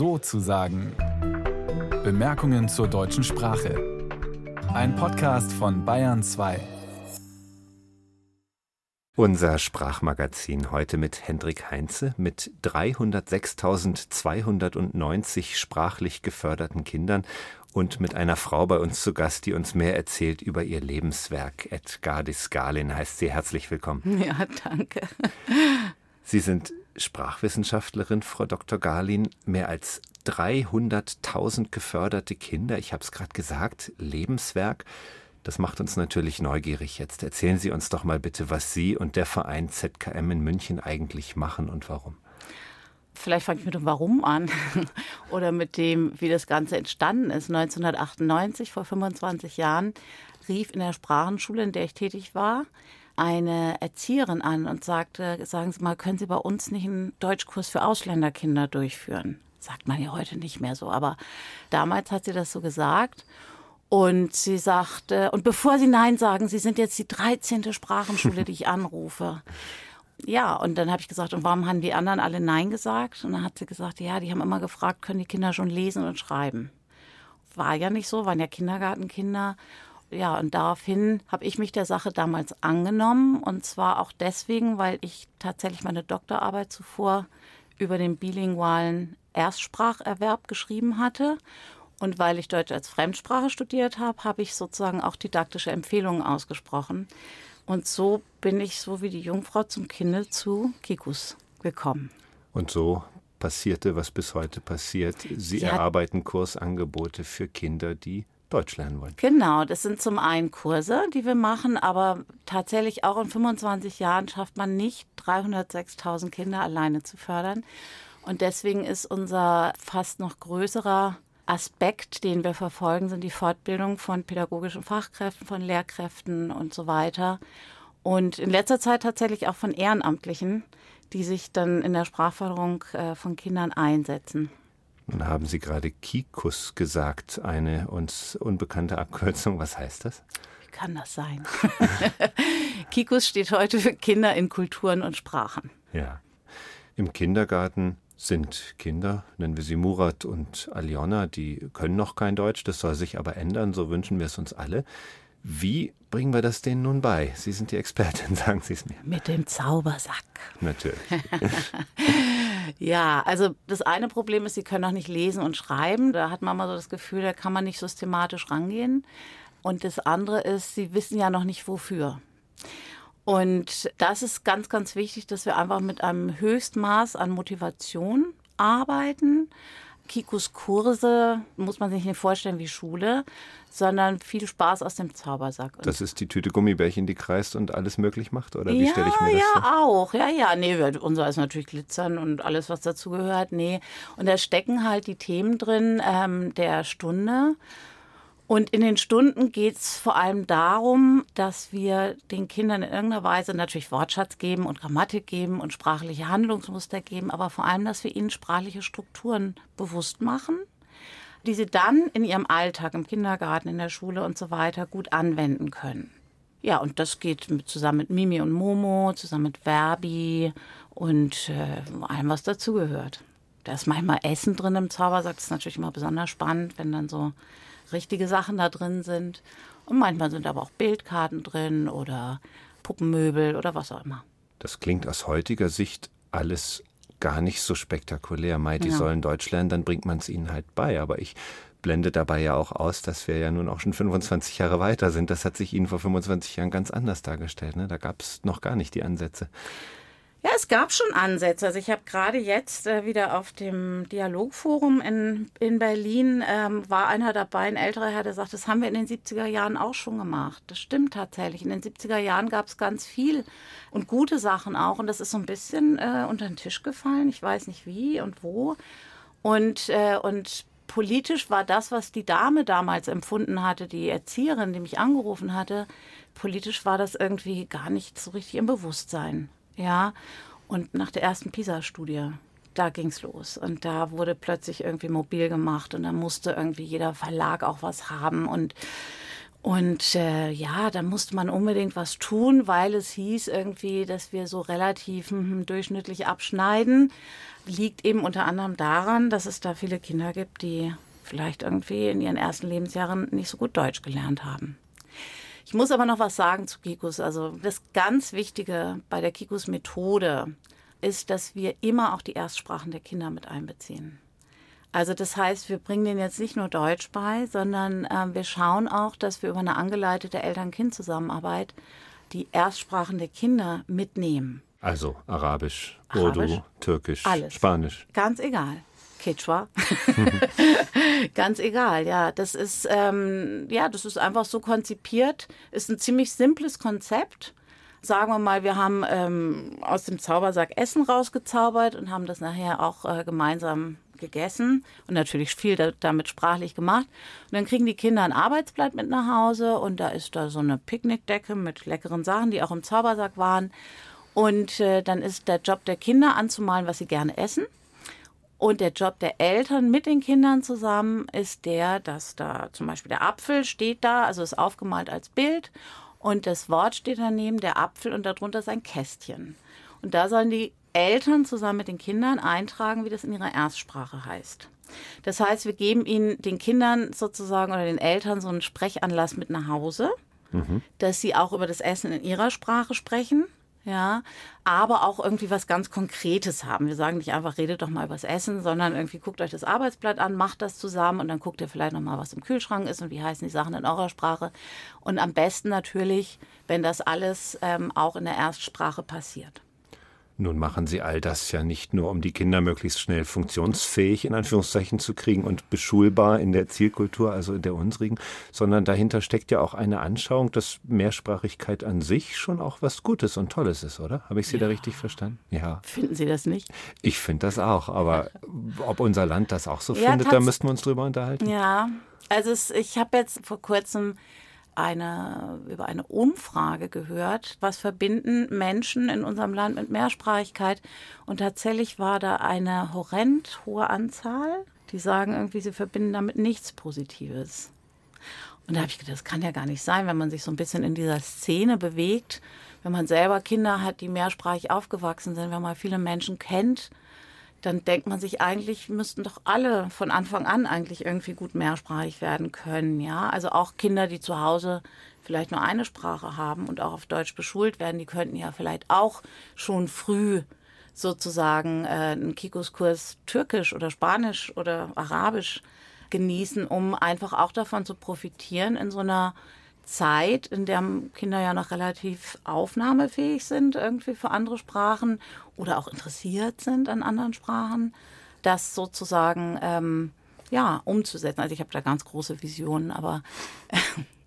so zu sagen. Bemerkungen zur deutschen Sprache. Ein Podcast von Bayern 2. Unser Sprachmagazin heute mit Hendrik Heinze mit 306.290 sprachlich geförderten Kindern und mit einer Frau bei uns zu Gast, die uns mehr erzählt über ihr Lebenswerk. Edgardis Galin heißt sie. Herzlich willkommen. Ja, danke. Sie sind Sprachwissenschaftlerin, Frau Dr. Garlin, mehr als 300.000 geförderte Kinder. Ich habe es gerade gesagt, Lebenswerk. Das macht uns natürlich neugierig jetzt. Erzählen Sie uns doch mal bitte, was Sie und der Verein ZKM in München eigentlich machen und warum. Vielleicht fange ich mit dem Warum an oder mit dem, wie das Ganze entstanden ist. 1998, vor 25 Jahren, rief in der Sprachenschule, in der ich tätig war, eine Erzieherin an und sagte, sagen Sie mal, können Sie bei uns nicht einen Deutschkurs für Ausländerkinder durchführen? Sagt man ja heute nicht mehr so, aber damals hat sie das so gesagt. Und sie sagte, und bevor Sie Nein sagen, Sie sind jetzt die 13. Sprachenschule, die ich anrufe. Ja, und dann habe ich gesagt, und warum haben die anderen alle Nein gesagt? Und dann hat sie gesagt, ja, die haben immer gefragt, können die Kinder schon lesen und schreiben? War ja nicht so, waren ja Kindergartenkinder ja, und daraufhin habe ich mich der Sache damals angenommen. Und zwar auch deswegen, weil ich tatsächlich meine Doktorarbeit zuvor über den bilingualen Erstspracherwerb geschrieben hatte. Und weil ich Deutsch als Fremdsprache studiert habe, habe ich sozusagen auch didaktische Empfehlungen ausgesprochen. Und so bin ich so wie die Jungfrau zum Kinde zu Kikus gekommen. Und so passierte, was bis heute passiert. Sie, Sie erarbeiten Kursangebote für Kinder, die Deutsch lernen wollen. Genau, das sind zum einen Kurse, die wir machen, aber tatsächlich auch in 25 Jahren schafft man nicht 306.000 Kinder alleine zu fördern. Und deswegen ist unser fast noch größerer Aspekt, den wir verfolgen, sind die Fortbildung von pädagogischen Fachkräften, von Lehrkräften und so weiter. Und in letzter Zeit tatsächlich auch von Ehrenamtlichen, die sich dann in der Sprachförderung äh, von Kindern einsetzen. Nun haben Sie gerade Kikus gesagt, eine uns unbekannte Abkürzung. Was heißt das? Wie kann das sein? Kikus steht heute für Kinder in Kulturen und Sprachen. Ja. Im Kindergarten sind Kinder, nennen wir sie Murat und Aljona, die können noch kein Deutsch, das soll sich aber ändern, so wünschen wir es uns alle. Wie bringen wir das denen nun bei? Sie sind die Expertin, sagen Sie es mir. Mit dem Zaubersack. Natürlich. ja, also das eine Problem ist, sie können auch nicht lesen und schreiben. Da hat man mal so das Gefühl, da kann man nicht systematisch rangehen. Und das andere ist, sie wissen ja noch nicht wofür. Und das ist ganz, ganz wichtig, dass wir einfach mit einem Höchstmaß an Motivation arbeiten Kikus Kurse muss man sich nicht vorstellen wie Schule, sondern viel Spaß aus dem Zaubersack. Und das ist die Tüte Gummibärchen, die kreist und alles möglich macht? Oder wie ja, stelle ich mir das vor? Ja, auch. Ja, ja. Nee, unser ist natürlich Glitzern und alles, was dazu gehört. Nee. Und da stecken halt die Themen drin ähm, der Stunde. Und in den Stunden geht es vor allem darum, dass wir den Kindern in irgendeiner Weise natürlich Wortschatz geben und Grammatik geben und sprachliche Handlungsmuster geben, aber vor allem, dass wir ihnen sprachliche Strukturen bewusst machen, die sie dann in ihrem Alltag, im Kindergarten, in der Schule und so weiter gut anwenden können. Ja, und das geht zusammen mit Mimi und Momo, zusammen mit Verbi und äh, allem, was dazugehört. Da ist manchmal Essen drin im Zaubersack. Das ist natürlich immer besonders spannend, wenn dann so richtige Sachen da drin sind. Und manchmal sind aber auch Bildkarten drin oder Puppenmöbel oder was auch immer. Das klingt aus heutiger Sicht alles gar nicht so spektakulär. Mai, die ja. sollen Deutsch lernen, dann bringt man es ihnen halt bei. Aber ich blende dabei ja auch aus, dass wir ja nun auch schon 25 Jahre weiter sind. Das hat sich Ihnen vor 25 Jahren ganz anders dargestellt. Ne? Da gab es noch gar nicht die Ansätze. Ja, es gab schon Ansätze. Also ich habe gerade jetzt äh, wieder auf dem Dialogforum in, in Berlin ähm, war einer dabei, ein älterer Herr, der sagt, das haben wir in den 70er Jahren auch schon gemacht. Das stimmt tatsächlich. In den 70er Jahren gab es ganz viel und gute Sachen auch. Und das ist so ein bisschen äh, unter den Tisch gefallen. Ich weiß nicht wie und wo. Und, äh, und politisch war das, was die Dame damals empfunden hatte, die Erzieherin, die mich angerufen hatte, politisch war das irgendwie gar nicht so richtig im Bewusstsein. Ja, und nach der ersten PISA-Studie, da ging es los. Und da wurde plötzlich irgendwie mobil gemacht und da musste irgendwie jeder Verlag auch was haben und Und äh, ja, da musste man unbedingt was tun, weil es hieß irgendwie, dass wir so relativ hm, durchschnittlich abschneiden. Liegt eben unter anderem daran, dass es da viele Kinder gibt, die vielleicht irgendwie in ihren ersten Lebensjahren nicht so gut Deutsch gelernt haben. Ich muss aber noch was sagen zu Kikus. Also das ganz Wichtige bei der Kikus-Methode ist, dass wir immer auch die Erstsprachen der Kinder mit einbeziehen. Also das heißt, wir bringen denen jetzt nicht nur Deutsch bei, sondern äh, wir schauen auch, dass wir über eine angeleitete Eltern-Kind-Zusammenarbeit die Erstsprachen der Kinder mitnehmen. Also Arabisch, Arabisch Urdu, Türkisch, alles. Spanisch. Ganz egal. Quechua. Ganz egal, ja. Das ist, ähm, ja, das ist einfach so konzipiert. Ist ein ziemlich simples Konzept. Sagen wir mal, wir haben ähm, aus dem Zaubersack Essen rausgezaubert und haben das nachher auch äh, gemeinsam gegessen und natürlich viel da, damit sprachlich gemacht. Und dann kriegen die Kinder ein Arbeitsblatt mit nach Hause und da ist da so eine Picknickdecke mit leckeren Sachen, die auch im Zaubersack waren. Und äh, dann ist der Job der Kinder anzumalen, was sie gerne essen. Und der Job der Eltern mit den Kindern zusammen ist der, dass da zum Beispiel der Apfel steht da, also ist aufgemalt als Bild und das Wort steht daneben, der Apfel und darunter ist ein Kästchen. Und da sollen die Eltern zusammen mit den Kindern eintragen, wie das in ihrer Erstsprache heißt. Das heißt, wir geben ihnen den Kindern sozusagen oder den Eltern so einen Sprechanlass mit nach Hause, mhm. dass sie auch über das Essen in ihrer Sprache sprechen. Ja, aber auch irgendwie was ganz Konkretes haben. Wir sagen nicht einfach, redet doch mal übers Essen, sondern irgendwie guckt euch das Arbeitsblatt an, macht das zusammen und dann guckt ihr vielleicht noch mal, was im Kühlschrank ist und wie heißen die Sachen in eurer Sprache. Und am besten natürlich, wenn das alles ähm, auch in der Erstsprache passiert. Nun machen Sie all das ja nicht nur, um die Kinder möglichst schnell funktionsfähig in Anführungszeichen zu kriegen und beschulbar in der Zielkultur, also in der unsrigen, sondern dahinter steckt ja auch eine Anschauung, dass Mehrsprachigkeit an sich schon auch was Gutes und Tolles ist, oder? Habe ich Sie ja. da richtig verstanden? Ja. Finden Sie das nicht? Ich finde das auch, aber ob unser Land das auch so ja, findet, da müssten wir uns drüber unterhalten. Ja, also es, ich habe jetzt vor kurzem eine, über eine Umfrage gehört, was verbinden Menschen in unserem Land mit Mehrsprachigkeit. Und tatsächlich war da eine horrend hohe Anzahl, die sagen irgendwie, sie verbinden damit nichts Positives. Und da habe ich gedacht, das kann ja gar nicht sein, wenn man sich so ein bisschen in dieser Szene bewegt, wenn man selber Kinder hat, die mehrsprachig aufgewachsen sind, wenn man viele Menschen kennt, dann denkt man sich eigentlich, müssten doch alle von Anfang an eigentlich irgendwie gut mehrsprachig werden können, ja. Also auch Kinder, die zu Hause vielleicht nur eine Sprache haben und auch auf Deutsch beschult werden, die könnten ja vielleicht auch schon früh sozusagen äh, einen Kikuskurs Türkisch oder Spanisch oder Arabisch genießen, um einfach auch davon zu profitieren in so einer Zeit, in der Kinder ja noch relativ aufnahmefähig sind, irgendwie für andere Sprachen oder auch interessiert sind an anderen Sprachen, das sozusagen ähm, ja umzusetzen. Also ich habe da ganz große Visionen, aber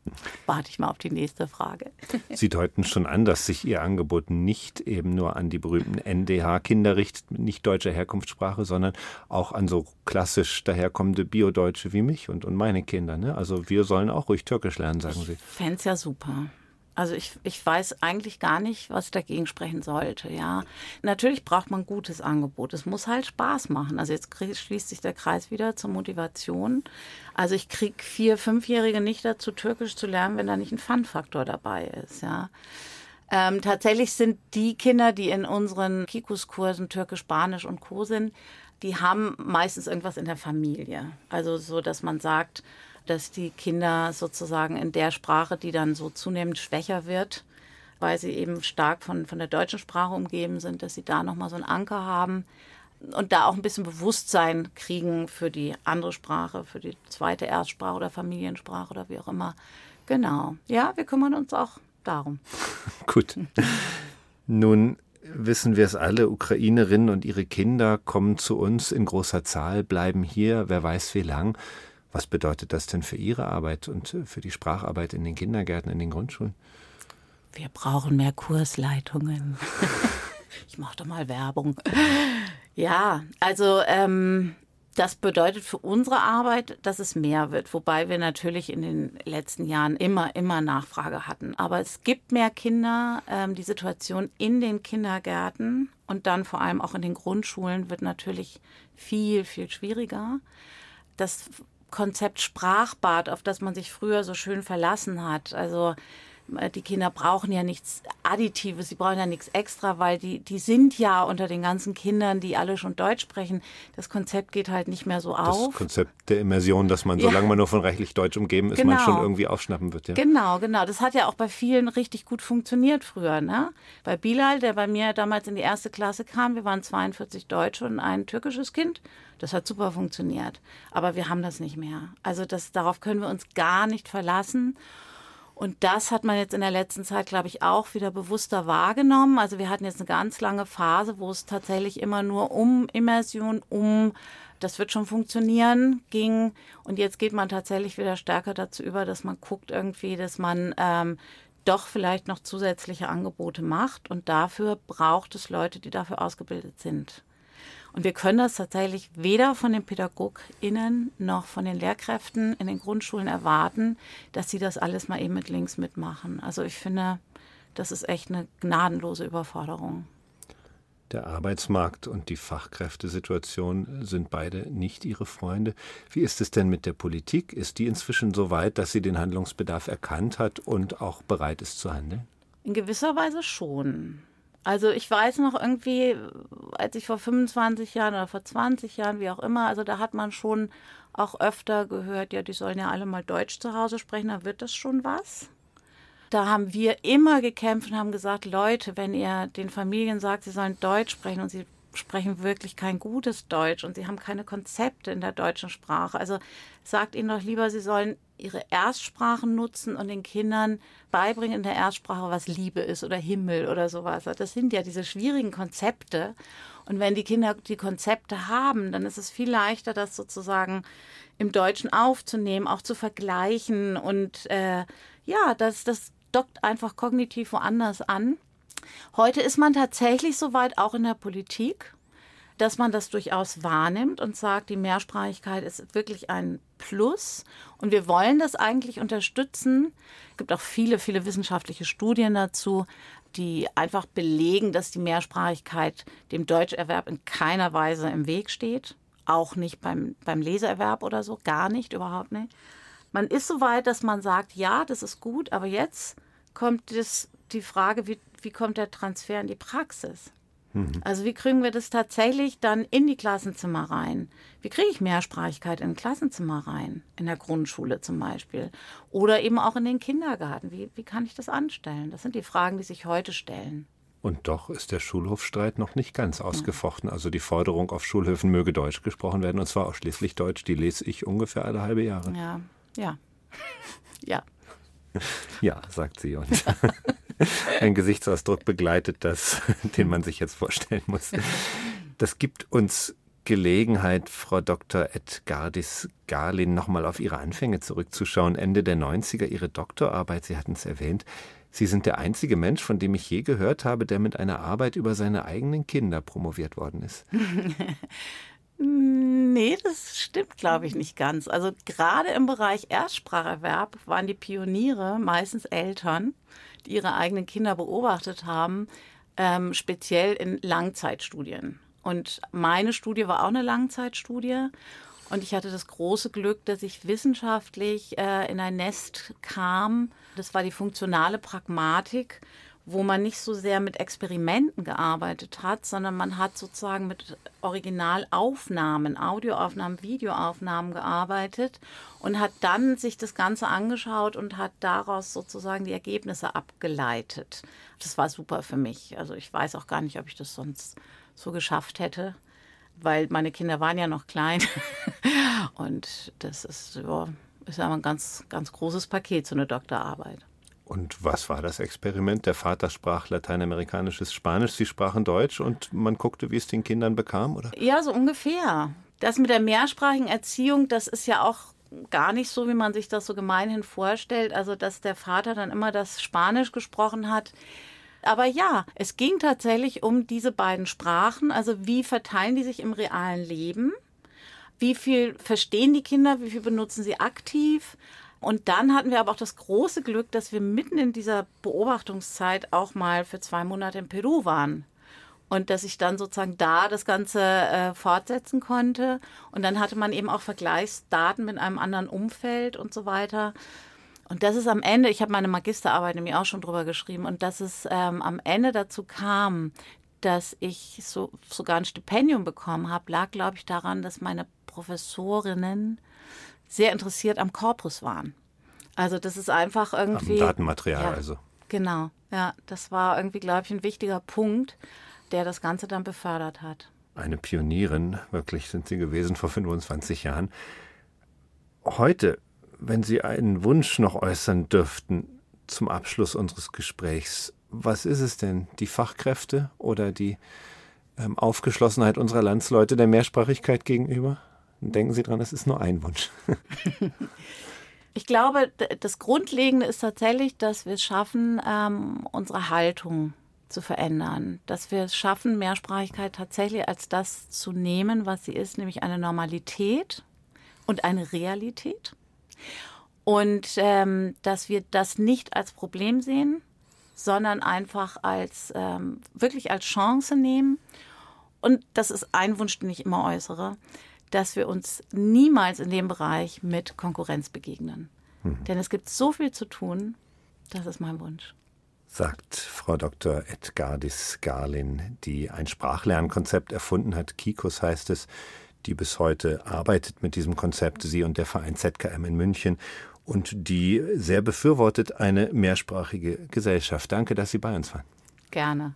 warte ich mal auf die nächste Frage. Sie deuten schon an, dass sich Ihr Angebot nicht eben nur an die berühmten NDH-Kinder richtet, nicht deutscher Herkunftssprache, sondern auch an so klassisch daherkommende Biodeutsche wie mich und, und meine Kinder. Ne? Also wir sollen auch ruhig Türkisch lernen, sagen Sie. Fände es ja super. Also ich, ich weiß eigentlich gar nicht, was dagegen sprechen sollte. Ja, natürlich braucht man gutes Angebot. Es muss halt Spaß machen. Also jetzt schließt sich der Kreis wieder zur Motivation. Also ich kriege vier, fünfjährige nicht dazu, Türkisch zu lernen, wenn da nicht ein Fun-Faktor dabei ist. Ja. Ähm, tatsächlich sind die Kinder, die in unseren Kikus-Kursen Türkisch, Spanisch und Co. sind, die haben meistens irgendwas in der Familie. Also so, dass man sagt, dass die Kinder sozusagen in der Sprache, die dann so zunehmend schwächer wird, weil sie eben stark von, von der deutschen Sprache umgeben sind, dass sie da nochmal so einen Anker haben und da auch ein bisschen Bewusstsein kriegen für die andere Sprache, für die zweite Erstsprache oder Familiensprache oder wie auch immer. Genau. Ja, wir kümmern uns auch darum. Gut. Nun wissen wir es alle, Ukrainerinnen und ihre Kinder kommen zu uns in großer Zahl, bleiben hier, wer weiß wie lang. Was bedeutet das denn für Ihre Arbeit und für die Spracharbeit in den Kindergärten, in den Grundschulen? Wir brauchen mehr Kursleitungen. ich mache doch mal Werbung. Ja, also ähm, das bedeutet für unsere Arbeit, dass es mehr wird, wobei wir natürlich in den letzten Jahren immer, immer Nachfrage hatten. Aber es gibt mehr Kinder. Ähm, die Situation in den Kindergärten und dann vor allem auch in den Grundschulen wird natürlich viel, viel schwieriger. Das Konzept Sprachbad, auf das man sich früher so schön verlassen hat. Also die Kinder brauchen ja nichts Additives, sie brauchen ja nichts extra, weil die, die sind ja unter den ganzen Kindern, die alle schon Deutsch sprechen. Das Konzept geht halt nicht mehr so auf. Das Konzept der Immersion, dass man, ja. solange man nur von rechtlich Deutsch umgeben ist, genau. man schon irgendwie aufschnappen wird. Ja. Genau, genau. Das hat ja auch bei vielen richtig gut funktioniert früher. Ne? Bei Bilal, der bei mir damals in die erste Klasse kam, wir waren 42 Deutsche und ein türkisches Kind. Das hat super funktioniert. Aber wir haben das nicht mehr. Also das, darauf können wir uns gar nicht verlassen. Und das hat man jetzt in der letzten Zeit, glaube ich, auch wieder bewusster wahrgenommen. Also wir hatten jetzt eine ganz lange Phase, wo es tatsächlich immer nur um Immersion, um das wird schon funktionieren ging. Und jetzt geht man tatsächlich wieder stärker dazu über, dass man guckt irgendwie, dass man ähm, doch vielleicht noch zusätzliche Angebote macht. Und dafür braucht es Leute, die dafür ausgebildet sind. Und wir können das tatsächlich weder von den PädagogInnen noch von den Lehrkräften in den Grundschulen erwarten, dass sie das alles mal eben mit links mitmachen. Also ich finde, das ist echt eine gnadenlose Überforderung. Der Arbeitsmarkt und die Fachkräftesituation sind beide nicht Ihre Freunde. Wie ist es denn mit der Politik? Ist die inzwischen so weit, dass sie den Handlungsbedarf erkannt hat und auch bereit ist zu handeln? In gewisser Weise schon. Also ich weiß noch irgendwie, als ich vor 25 Jahren oder vor 20 Jahren, wie auch immer, also da hat man schon auch öfter gehört, ja, die sollen ja alle mal Deutsch zu Hause sprechen, da wird das schon was. Da haben wir immer gekämpft und haben gesagt, Leute, wenn ihr den Familien sagt, sie sollen Deutsch sprechen und sie sprechen wirklich kein gutes Deutsch und sie haben keine Konzepte in der deutschen Sprache. Also sagt ihnen doch lieber, sie sollen ihre Erstsprachen nutzen und den Kindern beibringen in der Erstsprache, was Liebe ist oder Himmel oder sowas. Das sind ja diese schwierigen Konzepte. Und wenn die Kinder die Konzepte haben, dann ist es viel leichter, das sozusagen im Deutschen aufzunehmen, auch zu vergleichen. Und äh, ja, das, das dockt einfach kognitiv woanders an. Heute ist man tatsächlich soweit auch in der Politik, dass man das durchaus wahrnimmt und sagt, die Mehrsprachigkeit ist wirklich ein Plus und wir wollen das eigentlich unterstützen. Es gibt auch viele, viele wissenschaftliche Studien dazu, die einfach belegen, dass die Mehrsprachigkeit dem Deutscherwerb in keiner Weise im Weg steht. Auch nicht beim, beim Leseerwerb oder so, gar nicht, überhaupt nicht. Man ist so weit, dass man sagt, ja, das ist gut, aber jetzt kommt das, die Frage, wie, wie kommt der Transfer in die Praxis? Mhm. Also wie kriegen wir das tatsächlich dann in die Klassenzimmer rein? Wie kriege ich Mehrsprachigkeit in Klassenzimmer rein? In der Grundschule zum Beispiel. Oder eben auch in den Kindergarten. Wie, wie kann ich das anstellen? Das sind die Fragen, die sich heute stellen. Und doch ist der Schulhofstreit noch nicht ganz ausgefochten. Also die Forderung auf Schulhöfen möge Deutsch gesprochen werden, und zwar ausschließlich Deutsch, die lese ich ungefähr alle halbe Jahre. Ja, ja. ja. Ja, sagt sie. Und ein Gesichtsausdruck begleitet das, den man sich jetzt vorstellen muss. Das gibt uns Gelegenheit, Frau Dr. Edgardis Garlin nochmal auf Ihre Anfänge zurückzuschauen. Ende der 90er, Ihre Doktorarbeit, Sie hatten es erwähnt. Sie sind der einzige Mensch, von dem ich je gehört habe, der mit einer Arbeit über seine eigenen Kinder promoviert worden ist. Nee, das stimmt, glaube ich, nicht ganz. Also gerade im Bereich Erstspracherwerb waren die Pioniere meistens Eltern, die ihre eigenen Kinder beobachtet haben, ähm, speziell in Langzeitstudien. Und meine Studie war auch eine Langzeitstudie. Und ich hatte das große Glück, dass ich wissenschaftlich äh, in ein Nest kam. Das war die funktionale Pragmatik wo man nicht so sehr mit Experimenten gearbeitet hat, sondern man hat sozusagen mit Originalaufnahmen, Audioaufnahmen, Videoaufnahmen gearbeitet und hat dann sich das Ganze angeschaut und hat daraus sozusagen die Ergebnisse abgeleitet. Das war super für mich. Also ich weiß auch gar nicht, ob ich das sonst so geschafft hätte, weil meine Kinder waren ja noch klein und das ist, ja, ist ja ein ganz, ganz großes Paket, so eine Doktorarbeit. Und was war das Experiment? Der Vater sprach lateinamerikanisches Spanisch, Sie sprachen Deutsch und man guckte, wie es den Kindern bekam, oder? Ja, so ungefähr. Das mit der mehrsprachigen Erziehung, das ist ja auch gar nicht so, wie man sich das so gemeinhin vorstellt. Also, dass der Vater dann immer das Spanisch gesprochen hat. Aber ja, es ging tatsächlich um diese beiden Sprachen. Also, wie verteilen die sich im realen Leben? Wie viel verstehen die Kinder? Wie viel benutzen sie aktiv? Und dann hatten wir aber auch das große Glück, dass wir mitten in dieser Beobachtungszeit auch mal für zwei Monate in Peru waren. und dass ich dann sozusagen da das Ganze äh, fortsetzen konnte. Und dann hatte man eben auch Vergleichsdaten mit einem anderen Umfeld und so weiter. Und das ist am Ende, ich habe meine Magisterarbeit nämlich auch schon drüber geschrieben, und dass es ähm, am Ende dazu kam, dass ich so, sogar ein Stipendium bekommen habe, lag, glaube ich, daran, dass meine Professorinnen sehr interessiert am Korpus waren. Also das ist einfach irgendwie. Am Datenmaterial ja, also. Genau, ja, das war irgendwie, glaube ich, ein wichtiger Punkt, der das Ganze dann befördert hat. Eine Pionierin, wirklich sind Sie gewesen vor 25 Jahren. Heute, wenn Sie einen Wunsch noch äußern dürften zum Abschluss unseres Gesprächs, was ist es denn? Die Fachkräfte oder die ähm, Aufgeschlossenheit unserer Landsleute der Mehrsprachigkeit gegenüber? Denken Sie dran, es ist nur ein Wunsch. ich glaube, das Grundlegende ist tatsächlich, dass wir es schaffen, ähm, unsere Haltung zu verändern. Dass wir es schaffen, Mehrsprachigkeit tatsächlich als das zu nehmen, was sie ist, nämlich eine Normalität und eine Realität. Und ähm, dass wir das nicht als Problem sehen, sondern einfach als ähm, wirklich als Chance nehmen. Und das ist ein Wunsch, den ich immer äußere, dass wir uns niemals in dem Bereich mit Konkurrenz begegnen. Mhm. Denn es gibt so viel zu tun, das ist mein Wunsch. Sagt Frau Dr. Edgardis Garlin, die ein Sprachlernkonzept erfunden hat. Kikos heißt es, die bis heute arbeitet mit diesem Konzept, sie und der Verein ZKM in München und die sehr befürwortet eine mehrsprachige Gesellschaft. Danke, dass Sie bei uns waren. Gerne.